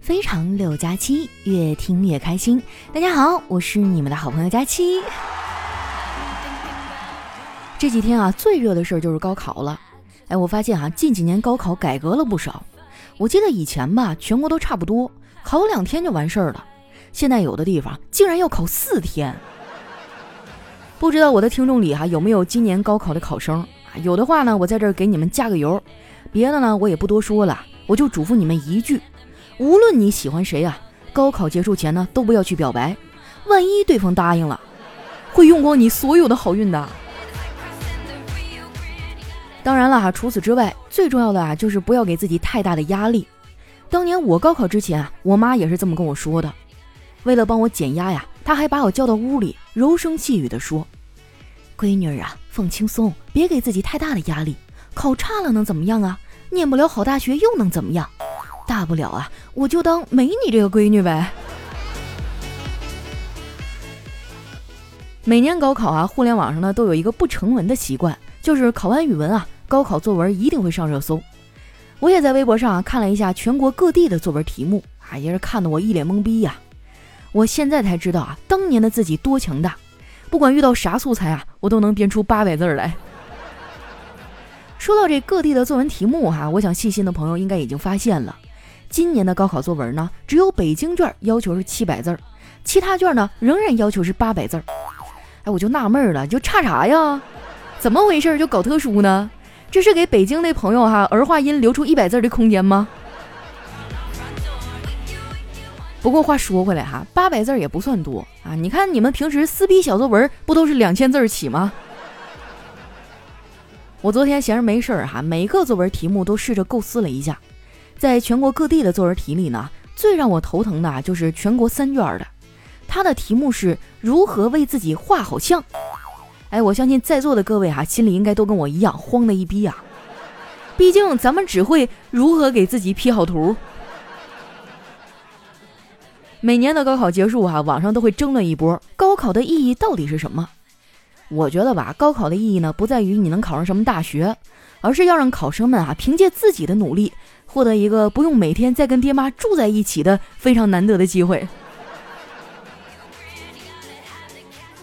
非常六加七，越听越开心。大家好，我是你们的好朋友佳期。这几天啊，最热的事儿就是高考了。哎，我发现啊，近几年高考改革了不少。我记得以前吧，全国都差不多，考两天就完事儿了。现在有的地方竟然要考四天。不知道我的听众里哈有没有今年高考的考生啊？有的话呢，我在这儿给你们加个油。别的呢，我也不多说了，我就嘱咐你们一句：无论你喜欢谁啊，高考结束前呢，都不要去表白，万一对方答应了，会用光你所有的好运的。当然了哈，除此之外，最重要的啊，就是不要给自己太大的压力。当年我高考之前啊，我妈也是这么跟我说的。为了帮我减压呀，她还把我叫到屋里，柔声细语地说：“闺女儿啊，放轻松，别给自己太大的压力。考差了能怎么样啊？念不了好大学又能怎么样？大不了啊，我就当没你这个闺女呗。”每年高考啊，互联网上呢都有一个不成文的习惯，就是考完语文啊，高考作文一定会上热搜。我也在微博上看了一下全国各地的作文题目啊，也是看得我一脸懵逼呀。我现在才知道啊，当年的自己多强大，不管遇到啥素材啊，我都能编出八百字来。说到这各地的作文题目哈，我想细心的朋友应该已经发现了，今年的高考作文呢，只有北京卷要求是七百字儿，其他卷呢仍然要求是八百字儿。哎，我就纳闷了，就差啥呀？怎么回事就搞特殊呢？这是给北京那朋友哈儿化音留出一百字的空间吗？不过话说回来哈，八百字也不算多啊！你看你们平时撕逼小作文不都是两千字起吗？我昨天闲着没事儿哈，每个作文题目都试着构思了一下，在全国各地的作文题里呢，最让我头疼的啊就是全国三卷的，它的题目是如何为自己画好像。哎，我相信在座的各位哈，心里应该都跟我一样慌的一逼啊！毕竟咱们只会如何给自己 P 好图。每年的高考结束哈，网上都会争论一波，高考的意义到底是什么？我觉得吧，高考的意义呢，不在于你能考上什么大学，而是要让考生们啊，凭借自己的努力，获得一个不用每天再跟爹妈住在一起的非常难得的机会。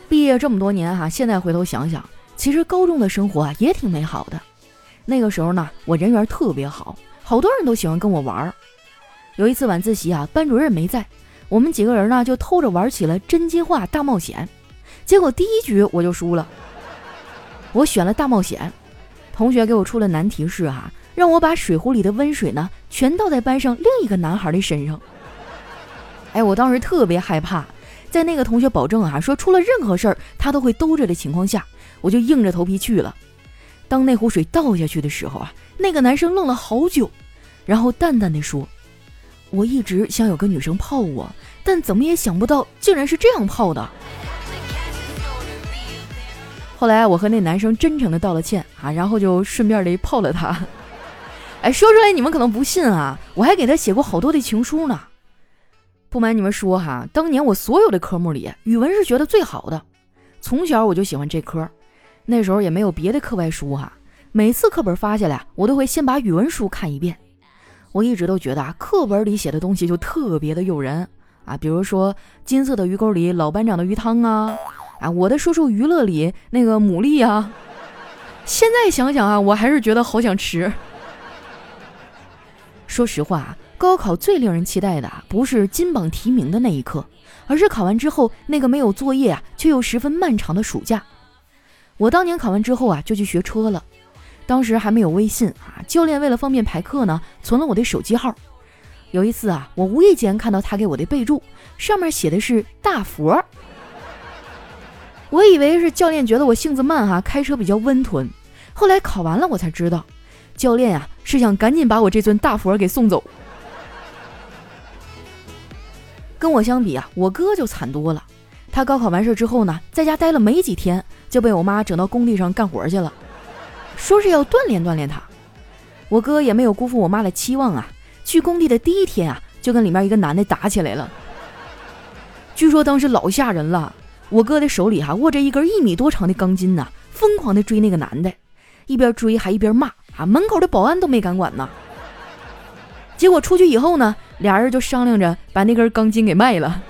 毕业这么多年哈，现在回头想想，其实高中的生活啊也挺美好的。那个时候呢，我人缘特别好，好多人都喜欢跟我玩儿。有一次晚自习啊，班主任没在。我们几个人呢，就偷着玩起了真心话大冒险，结果第一局我就输了。我选了大冒险，同学给我出了难题是哈，让我把水壶里的温水呢全倒在班上另一个男孩的身上。哎，我当时特别害怕，在那个同学保证啊说出了任何事儿他都会兜着的情况下，我就硬着头皮去了。当那壶水倒下去的时候啊，那个男生愣了好久，然后淡淡的说。我一直想有个女生泡我，但怎么也想不到，竟然是这样泡的。后来我和那男生真诚的道了歉啊，然后就顺便的泡了他。哎，说出来你们可能不信啊，我还给他写过好多的情书呢。不瞒你们说哈，当年我所有的科目里，语文是学的最好的。从小我就喜欢这科，那时候也没有别的课外书哈，每次课本发下来，我都会先把语文书看一遍。我一直都觉得啊，课本里写的东西就特别的诱人啊，比如说金色的鱼钩里老班长的鱼汤啊，啊，我的叔叔娱乐里那个牡蛎啊，现在想想啊，我还是觉得好想吃。说实话，高考最令人期待的不是金榜题名的那一刻，而是考完之后那个没有作业啊，却又十分漫长的暑假。我当年考完之后啊，就去学车了。当时还没有微信啊，教练为了方便排课呢，存了我的手机号。有一次啊，我无意间看到他给我的备注，上面写的是大佛。我以为是教练觉得我性子慢哈，开车比较温吞。后来考完了，我才知道，教练呀是想赶紧把我这尊大佛给送走。跟我相比啊，我哥就惨多了。他高考完事之后呢，在家待了没几天，就被我妈整到工地上干活去了。说是要锻炼锻炼他，我哥也没有辜负我妈的期望啊。去工地的第一天啊，就跟里面一个男的打起来了。据说当时老吓人了，我哥的手里哈握着一根一米多长的钢筋呐，疯狂的追那个男的，一边追还一边骂啊，门口的保安都没敢管呢。结果出去以后呢，俩人就商量着把那根钢筋给卖了。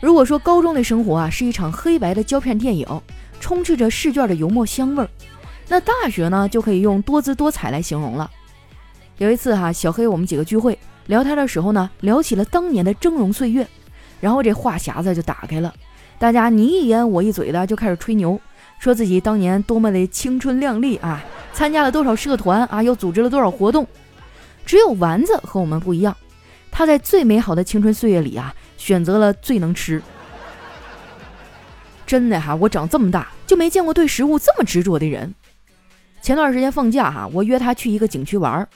如果说高中的生活啊是一场黑白的胶片电影，充斥着试卷的油墨香味儿，那大学呢就可以用多姿多彩来形容了。有一次哈，小黑我们几个聚会聊天的时候呢，聊起了当年的峥嵘岁月，然后这话匣子就打开了，大家你一言我一嘴的就开始吹牛，说自己当年多么的青春靓丽啊，参加了多少社团啊，又组织了多少活动。只有丸子和我们不一样，他在最美好的青春岁月里啊。选择了最能吃，真的哈，我长这么大就没见过对食物这么执着的人。前段时间放假哈，我约他去一个景区玩儿，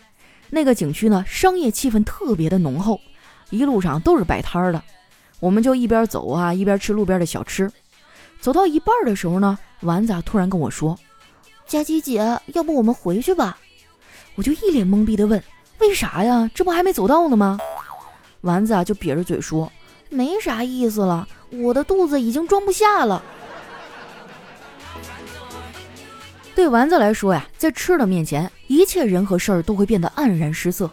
那个景区呢，商业气氛特别的浓厚，一路上都是摆摊的，我们就一边走啊，一边吃路边的小吃。走到一半的时候呢，丸子啊突然跟我说：“佳琪姐，要不我们回去吧？”我就一脸懵逼的问：“为啥呀？这不还没走到呢吗？”丸子啊就瘪着嘴说。没啥意思了，我的肚子已经装不下了。对丸子来说呀，在吃的面前，一切人和事儿都会变得黯然失色。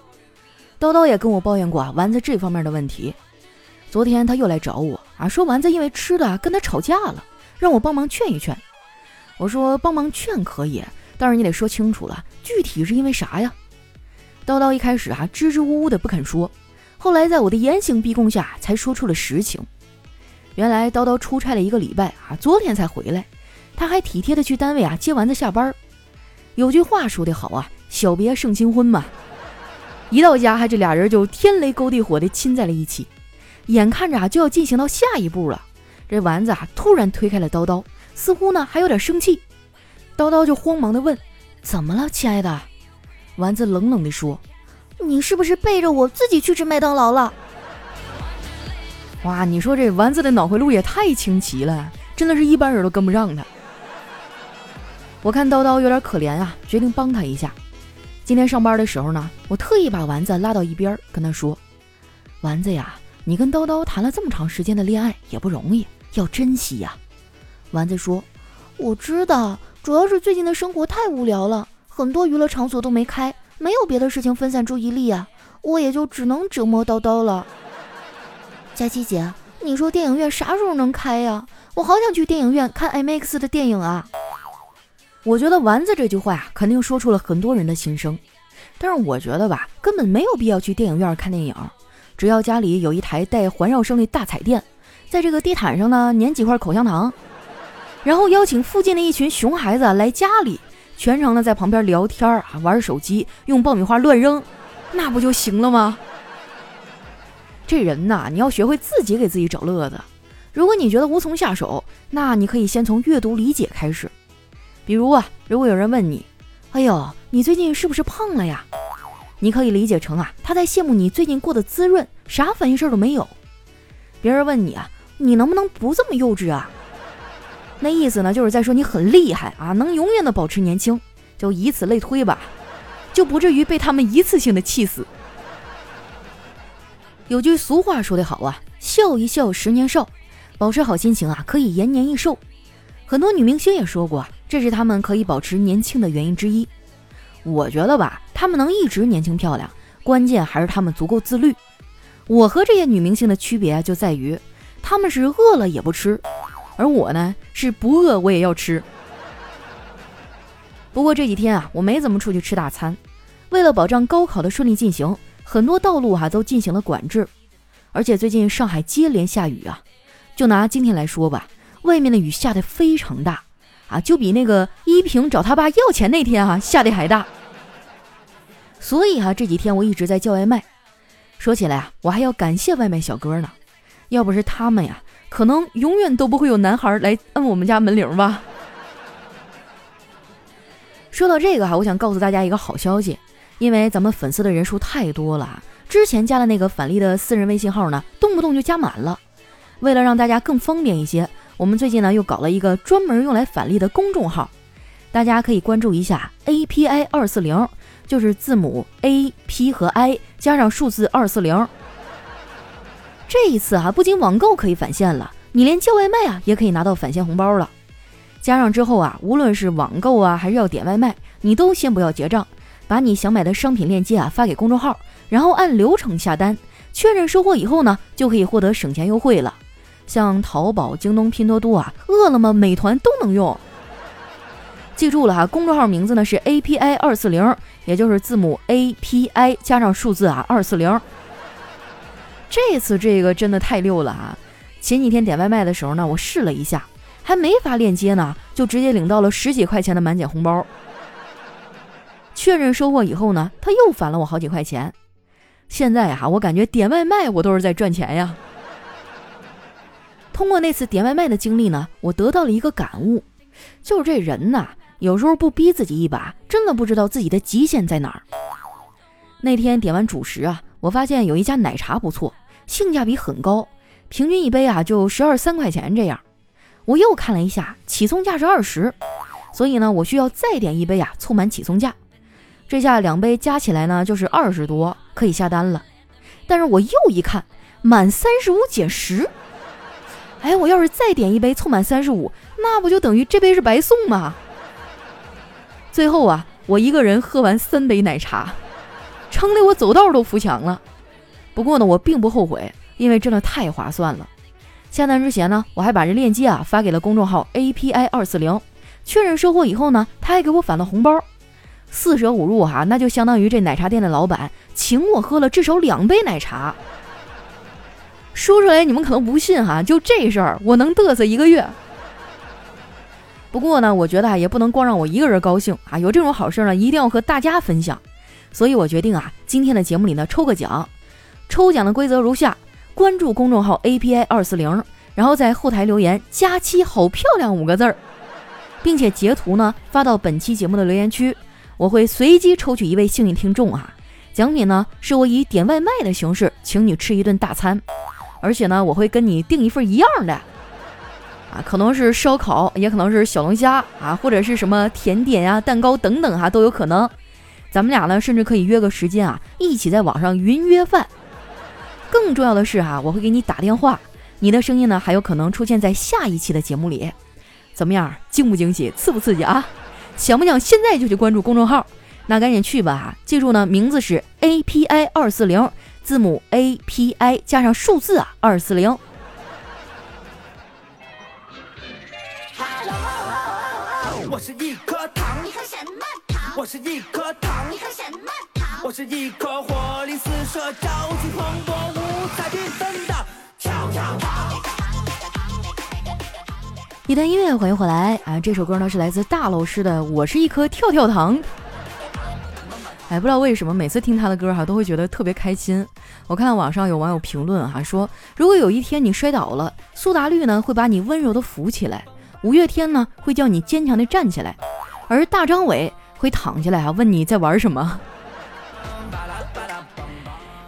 叨叨也跟我抱怨过啊，丸子这方面的问题。昨天他又来找我啊，说丸子因为吃的跟他吵架了，让我帮忙劝一劝。我说帮忙劝可以，但是你得说清楚了，具体是因为啥呀？叨叨一开始啊，支支吾吾的不肯说。后来在我的严刑逼供下，才说出了实情。原来叨叨出差了一个礼拜啊，昨天才回来。他还体贴的去单位啊接丸子下班。有句话说得好啊，小别胜新婚嘛。一到家，还这俩人就天雷勾地火的亲在了一起。眼看着啊就要进行到下一步了，这丸子啊突然推开了叨叨，似乎呢还有点生气。叨叨就慌忙的问：“怎么了，亲爱的？”丸子冷冷的说。你是不是背着我自己去吃麦当劳了？哇，你说这丸子的脑回路也太清奇了，真的是一般人都跟不上他。我看叨叨有点可怜啊，决定帮他一下。今天上班的时候呢，我特意把丸子拉到一边，跟他说：“丸子呀，你跟叨叨谈了这么长时间的恋爱也不容易，要珍惜呀。”丸子说：“我知道，主要是最近的生活太无聊了，很多娱乐场所都没开。”没有别的事情分散注意力啊，我也就只能折磨叨叨了。佳琪姐，你说电影院啥时候能开呀？我好想去电影院看 IMAX 的电影啊！我觉得丸子这句话呀，肯定说出了很多人的心声。但是我觉得吧，根本没有必要去电影院看电影，只要家里有一台带环绕声的大彩电，在这个地毯上呢粘几块口香糖，然后邀请附近的一群熊孩子来家里。全程呢在旁边聊天啊，玩手机，用爆米花乱扔，那不就行了吗？这人呐，你要学会自己给自己找乐子。如果你觉得无从下手，那你可以先从阅读理解开始。比如啊，如果有人问你：“哎呦，你最近是不是胖了呀？”你可以理解成啊，他在羡慕你最近过得滋润，啥烦心事儿都没有。别人问你啊，你能不能不这么幼稚啊？那意思呢，就是在说你很厉害啊，能永远的保持年轻，就以此类推吧，就不至于被他们一次性的气死。有句俗话说得好啊，笑一笑十年少，保持好心情啊，可以延年益寿。很多女明星也说过啊，这是她们可以保持年轻的原因之一。我觉得吧，她们能一直年轻漂亮，关键还是她们足够自律。我和这些女明星的区别就在于，她们是饿了也不吃。而我呢，是不饿我也要吃。不过这几天啊，我没怎么出去吃大餐。为了保障高考的顺利进行，很多道路哈都进行了管制。而且最近上海接连下雨啊，就拿今天来说吧，外面的雨下得非常大啊，就比那个依萍找他爸要钱那天哈下的还大。所以哈，这几天我一直在叫外卖。说起来啊，我还要感谢外卖小哥呢，要不是他们呀。可能永远都不会有男孩来摁我们家门铃吧。说到这个哈，我想告诉大家一个好消息，因为咱们粉丝的人数太多了，之前加的那个返利的私人微信号呢，动不动就加满了。为了让大家更方便一些，我们最近呢又搞了一个专门用来返利的公众号，大家可以关注一下 A P I 二四零，就是字母 A P 和 I 加上数字二四零。这一次啊，不仅网购可以返现了，你连叫外卖啊也可以拿到返现红包了。加上之后啊，无论是网购啊还是要点外卖，你都先不要结账，把你想买的商品链接啊发给公众号，然后按流程下单，确认收货以后呢，就可以获得省钱优惠了。像淘宝、京东、拼多多啊、饿了么、美团都能用。记住了哈，公众号名字呢是 A P I 二四零，也就是字母 A P I 加上数字啊二四零。这次这个真的太溜了啊！前几天点外卖的时候呢，我试了一下，还没发链接呢，就直接领到了十几块钱的满减红包。确认收货以后呢，他又返了我好几块钱。现在呀，我感觉点外卖我都是在赚钱呀。通过那次点外卖的经历呢，我得到了一个感悟，就是这人呐，有时候不逼自己一把，真的不知道自己的极限在哪儿。那天点完主食啊。我发现有一家奶茶不错，性价比很高，平均一杯啊就十二三块钱这样。我又看了一下，起送价是二十，所以呢，我需要再点一杯啊，凑满起送价。这下两杯加起来呢就是二十多，可以下单了。但是我又一看，满三十五减十。哎，我要是再点一杯凑满三十五，那不就等于这杯是白送吗？最后啊，我一个人喝完三杯奶茶。撑得我走道都扶墙了，不过呢，我并不后悔，因为真的太划算了。下单之前呢，我还把这链接啊发给了公众号 API 二四零，确认收货以后呢，他还给我返了红包，四舍五入哈，那就相当于这奶茶店的老板请我喝了至少两杯奶茶。说出来你们可能不信哈，就这事儿我能嘚瑟一个月。不过呢，我觉得啊，也不能光让我一个人高兴啊，有这种好事呢，一定要和大家分享。所以我决定啊，今天的节目里呢抽个奖，抽奖的规则如下：关注公众号 API 二四零，然后在后台留言“佳期好漂亮”五个字儿，并且截图呢发到本期节目的留言区，我会随机抽取一位幸运听众啊。奖品呢是我以点外卖的形式请你吃一顿大餐，而且呢我会跟你订一份一样的，啊，可能是烧烤，也可能是小龙虾啊，或者是什么甜点呀、蛋糕等等哈都有可能。咱们俩呢，甚至可以约个时间啊，一起在网上云约饭。更重要的是哈，我会给你打电话，你的声音呢还有可能出现在下一期的节目里。怎么样，惊不惊喜，刺不刺激啊？想不想现在就去关注公众号？那赶紧去吧！记住呢，名字是 A P I 二四零，字母 A P I 加上数字啊，二四零。我是一颗糖，你喝什么？我是一颗糖，你喝什么糖？我是一颗活力四射、朝气蓬勃、五彩缤纷的跳跳糖。一段音乐，欢迎回来啊！这首歌呢是来自大老师的《我是一颗跳跳糖》。哎，不知道为什么每次听他的歌哈，都会觉得特别开心。我看网上有网友评论哈，说如果有一天你摔倒了，苏打绿呢会把你温柔的扶起来，五月天呢会叫你坚强的站起来，而大张伟。会躺下来啊？问你在玩什么？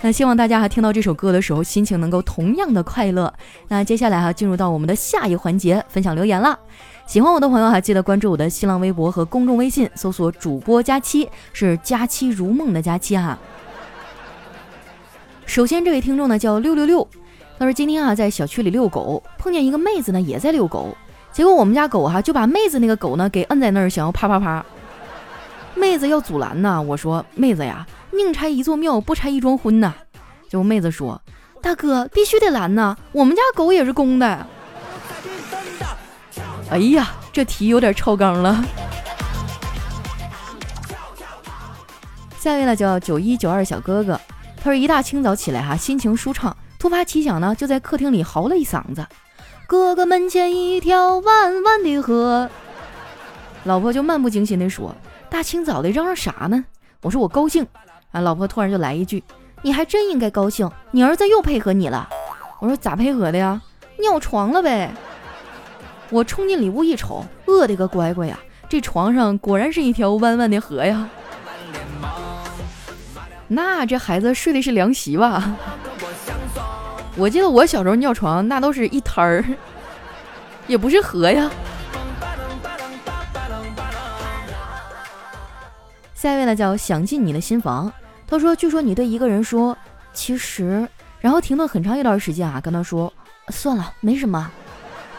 那希望大家哈听到这首歌的时候，心情能够同样的快乐。那接下来哈进入到我们的下一环节，分享留言了。喜欢我的朋友哈，记得关注我的新浪微博和公众微信，搜索主播佳期，是佳期如梦的佳期哈。首先这位听众呢叫六六六，他说今天啊在小区里遛狗，碰见一个妹子呢也在遛狗，结果我们家狗哈就把妹子那个狗呢给摁在那儿，想要啪啪啪。妹子要阻拦呢，我说妹子呀，宁拆一座庙，不拆一桩婚呐。就妹子说，大哥必须得拦呐，我们家狗也是公的。哎呀，这题有点超纲了。下一位呢叫九一九二小哥哥，他说一大清早起来哈，心情舒畅，突发奇想呢，就在客厅里嚎了一嗓子：“哥哥门前一条弯弯的河。”老婆就漫不经心地说。大清早的嚷嚷啥呢？我说我高兴啊！老婆突然就来一句：“你还真应该高兴，你儿子又配合你了。”我说咋配合的呀？尿床了呗！我冲进里屋一瞅，饿的个乖乖呀！这床上果然是一条弯弯的河呀！那这孩子睡的是凉席吧？我记得我小时候尿床那都是一滩儿，也不是河呀。下一位呢叫想进你的心房，他说：“据说你对一个人说，其实，然后停顿很长一段时间啊，跟他说，算了，没什么。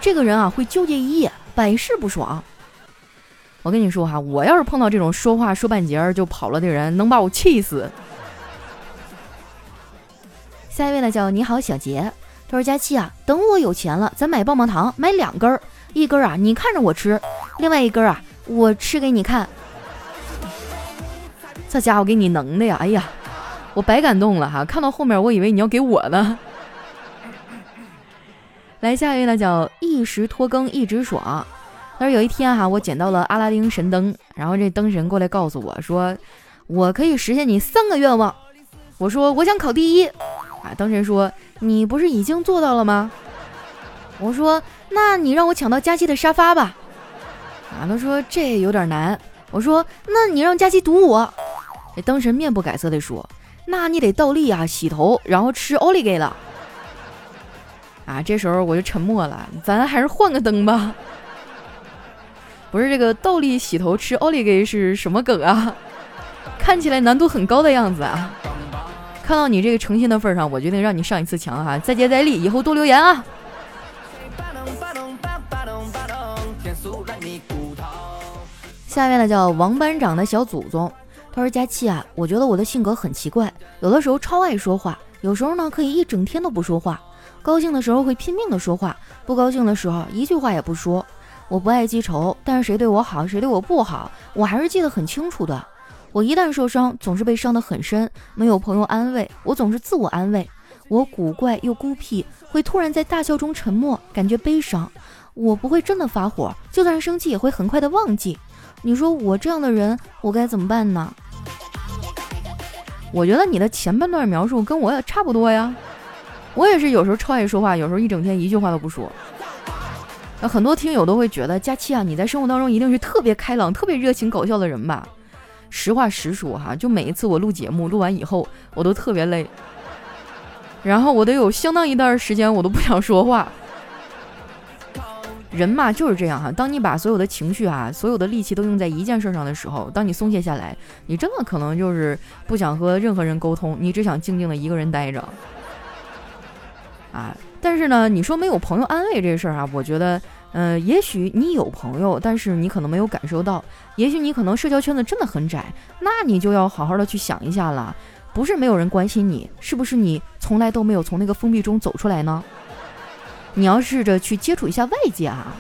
这个人啊会纠结一夜，百试不爽。我跟你说哈，我要是碰到这种说话说半截就跑了的人，能把我气死。下一位呢，叫你好小杰，他说佳期啊，等我有钱了，咱买棒棒糖，买两根儿，一根儿啊你看着我吃，另外一根儿啊我吃给你看。这家伙给你能的呀！哎呀，我白感动了哈！看到后面我以为你要给我呢。来下一位呢，叫一时拖更一直爽。他说有一天哈，我捡到了阿拉丁神灯，然后这灯神过来告诉我说，我可以实现你三个愿望。我说我想考第一。啊，灯神说你不是已经做到了吗？我说那你让我抢到佳期的沙发吧。啊，他说这有点难。我说那你让佳期堵我。这灯神面不改色地说，那你得倒立啊，洗头，然后吃奥利给了。啊，这时候我就沉默了，咱还是换个灯吧。不是这个倒立洗头吃奥利给是什么梗啊？看起来难度很高的样子啊！看到你这个诚心的份上，我决定让你上一次墙哈，再接再厉，以后多留言啊！下面呢叫王班长的小祖宗，他说佳琪啊，我觉得我的性格很奇怪，有的时候超爱说话，有时候呢可以一整天都不说话。高兴的时候会拼命的说话，不高兴的时候一句话也不说。我不爱记仇，但是谁对我好，谁对我不好，我还是记得很清楚的。我一旦受伤，总是被伤得很深，没有朋友安慰，我总是自我安慰。我古怪又孤僻，会突然在大笑中沉默，感觉悲伤。我不会真的发火，就算是生气也会很快的忘记。你说我这样的人，我该怎么办呢？我觉得你的前半段描述跟我也差不多呀。我也是有时候超爱说话，有时候一整天一句话都不说。那很多听友都会觉得佳期啊，你在生活当中一定是特别开朗、特别热情、搞笑的人吧？实话实说哈，就每一次我录节目，录完以后我都特别累，然后我得有相当一段时间我都不想说话。人嘛就是这样哈，当你把所有的情绪啊、所有的力气都用在一件事上的时候，当你松懈下来，你真的可能就是不想和任何人沟通，你只想静静的一个人待着。啊，但是呢，你说没有朋友安慰这事儿啊，我觉得，呃，也许你有朋友，但是你可能没有感受到，也许你可能社交圈子真的很窄，那你就要好好的去想一下了，不是没有人关心你，是不是你从来都没有从那个封闭中走出来呢？你要试着去接触一下外界啊，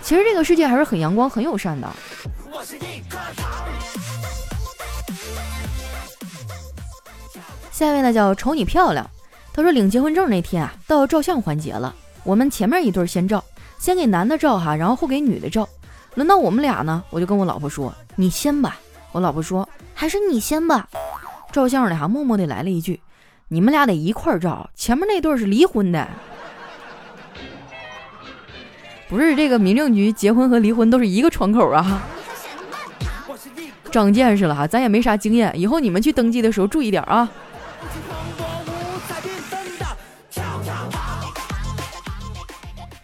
其实这个世界还是很阳光、很友善的。下一位呢，叫瞅你漂亮。他说领结婚证那天啊，到照相环节了。我们前面一对先照，先给男的照哈，然后后给女的照。轮到我们俩呢，我就跟我老婆说：“你先吧。”我老婆说：“还是你先吧。”照相的哈默默地来了一句：“你们俩得一块儿照，前面那对是离婚的。”不是这个民政局结婚和离婚都是一个窗口啊。长见识了哈，咱也没啥经验，以后你们去登记的时候注意点啊。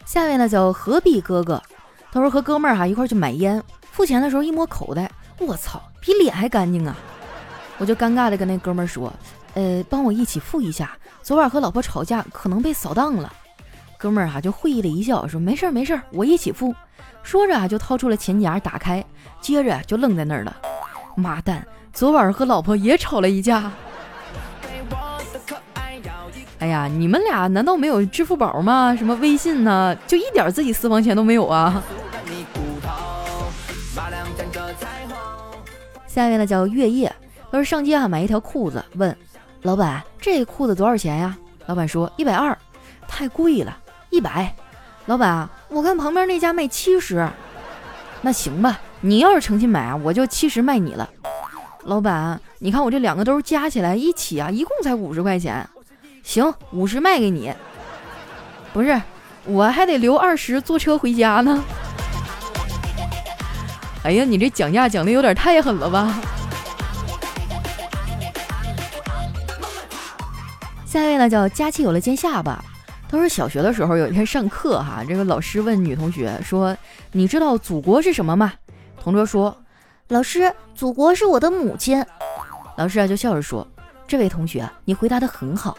下面呢叫何必哥哥，他说和哥们儿哈一块去买烟，付钱的时候一摸口袋，我操，比脸还干净啊！我就尴尬的跟那哥们儿说，呃，帮我一起付一下，昨晚和老婆吵架，可能被扫荡了。哥们儿哈就会意的一笑，说没事儿没事儿，我一起付。说着啊就掏出了钱夹打开，接着就愣在那儿了。妈蛋，昨晚和老婆也吵了一架。哎呀，你们俩难道没有支付宝吗？什么微信呢？就一点自己私房钱都没有啊！下面呢叫月夜，他说上街啊买一条裤子，问老板这裤子多少钱呀？老板说一百二，太贵了，一百。老板，我看旁边那家卖七十，那行吧，你要是诚心买啊，我就七十卖你了。老板，你看我这两个兜加起来一起啊，一共才五十块钱。行，五十卖给你。不是，我还得留二十坐车回家呢。哎呀，你这讲价讲的有点太狠了吧？下一位呢，叫佳期有了尖下巴。他说小学的时候有一天上课哈，这个老师问女同学说：“你知道祖国是什么吗？”同桌说：“老师，祖国是我的母亲。”老师啊就笑着说：“这位同学，你回答的很好。”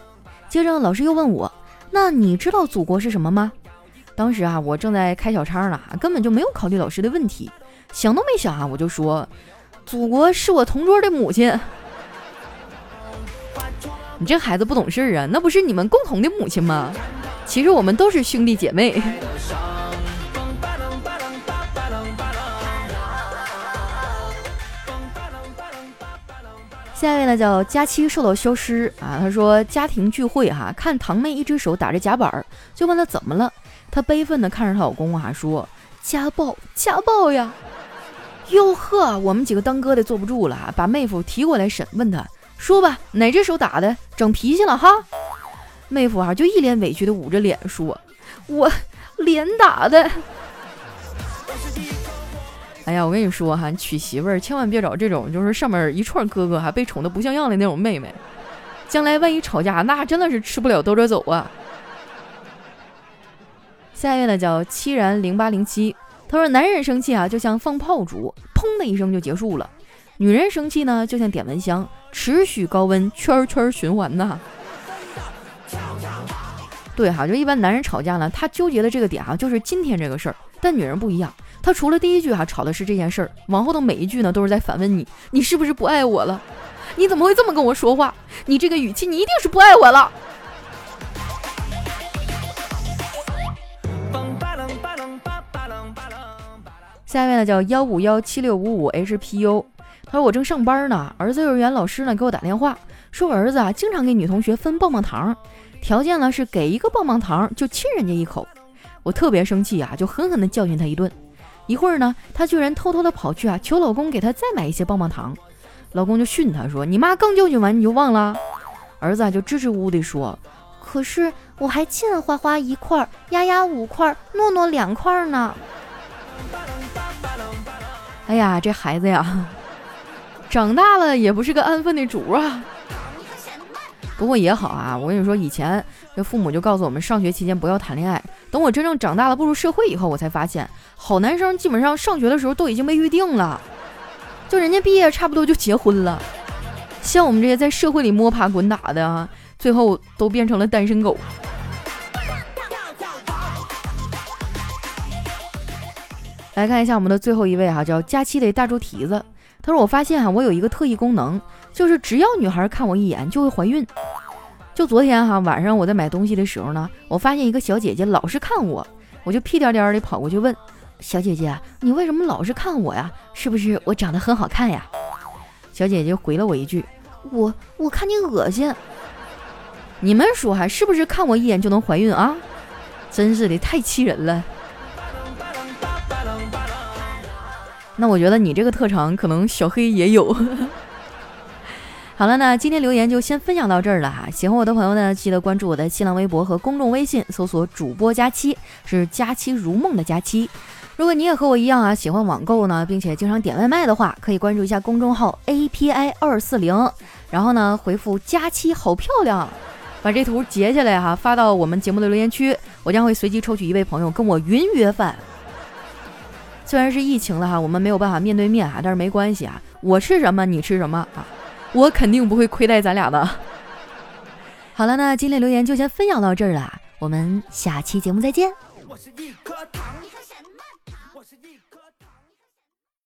接着老师又问我：“那你知道祖国是什么吗？”当时啊，我正在开小差呢，根本就没有考虑老师的问题。想都没想啊，我就说，祖国是我同桌的母亲。你这孩子不懂事儿啊，那不是你们共同的母亲吗？其实我们都是兄弟姐妹。下一位呢叫佳期受到消失啊，他说家庭聚会哈，看堂妹一只手打着夹板儿，就问她怎么了，她悲愤的看着她老公啊说家暴家暴呀，哟呵，我们几个当哥的坐不住了，把妹夫提过来审问他，说吧哪只手打的，整脾气了哈，妹夫啊就一脸委屈的捂着脸说，我脸打的。哎呀，我跟你说哈，娶媳妇儿千万别找这种就是上面一串哥哥还被宠得不像样的那种妹妹，将来万一吵架，那真的是吃不了兜着走啊。下一位呢叫七然零八零七，他说男人生气啊就像放炮竹，砰的一声就结束了；女人生气呢就像点蚊香，持续高温圈圈循环呐。对哈，就一般男人吵架呢，他纠结的这个点哈就是今天这个事儿，但女人不一样。她除了第一句哈吵的是这件事儿，往后的每一句呢都是在反问你，你是不是不爱我了？你怎么会这么跟我说话？你这个语气，你一定是不爱我了。下一位呢叫幺五幺七六五五 HPU，他说我正上班呢，儿子幼儿园老师呢给我打电话，说我儿子啊经常给女同学分棒棒糖，条件呢是给一个棒棒糖就亲人家一口，我特别生气啊，就狠狠地教训他一顿。一会儿呢，他居然偷偷地跑去啊，求老公给他再买一些棒棒糖。老公就训他说：“你妈刚教训完你就忘了？”儿子啊就支支吾吾地说：“可是我还欠花花一块，丫丫五块，诺诺两块呢。”哎呀，这孩子呀，长大了也不是个安分的主啊。不过也好啊，我跟你说，以前这父母就告诉我们，上学期间不要谈恋爱。等我真正长大了步入社会以后，我才发现，好男生基本上上学的时候都已经被预定了，就人家毕业差不多就结婚了。像我们这些在社会里摸爬滚打的啊，最后都变成了单身狗。来看一下我们的最后一位哈，叫佳期的大猪蹄子。他说：“我发现哈，我有一个特异功能，就是只要女孩看我一眼就会怀孕。”就昨天哈晚上我在买东西的时候呢，我发现一个小姐姐老是看我，我就屁颠颠的跑过去问小姐姐：“你为什么老是看我呀？是不是我长得很好看呀？”小姐姐回了我一句：“我我看你恶心。”你们说还是不是看我一眼就能怀孕啊？真是的，太气人了。那我觉得你这个特长可能小黑也有。好了，那今天留言就先分享到这儿了哈。喜欢我的朋友呢，记得关注我的新浪微博和公众微信，搜索“主播佳期”，是“佳期如梦”的佳期。如果你也和我一样啊，喜欢网购呢，并且经常点外卖的话，可以关注一下公众号 API 二四零，然后呢回复“佳期好漂亮”，把这图截下来哈，发到我们节目的留言区，我将会随机抽取一位朋友跟我云约饭。虽然是疫情了哈，我们没有办法面对面啊，但是没关系啊，我吃什么你吃什么啊。我肯定不会亏待咱俩的。好了，那今天留言就先分享到这儿了，我们下期节目再见。我是一颗糖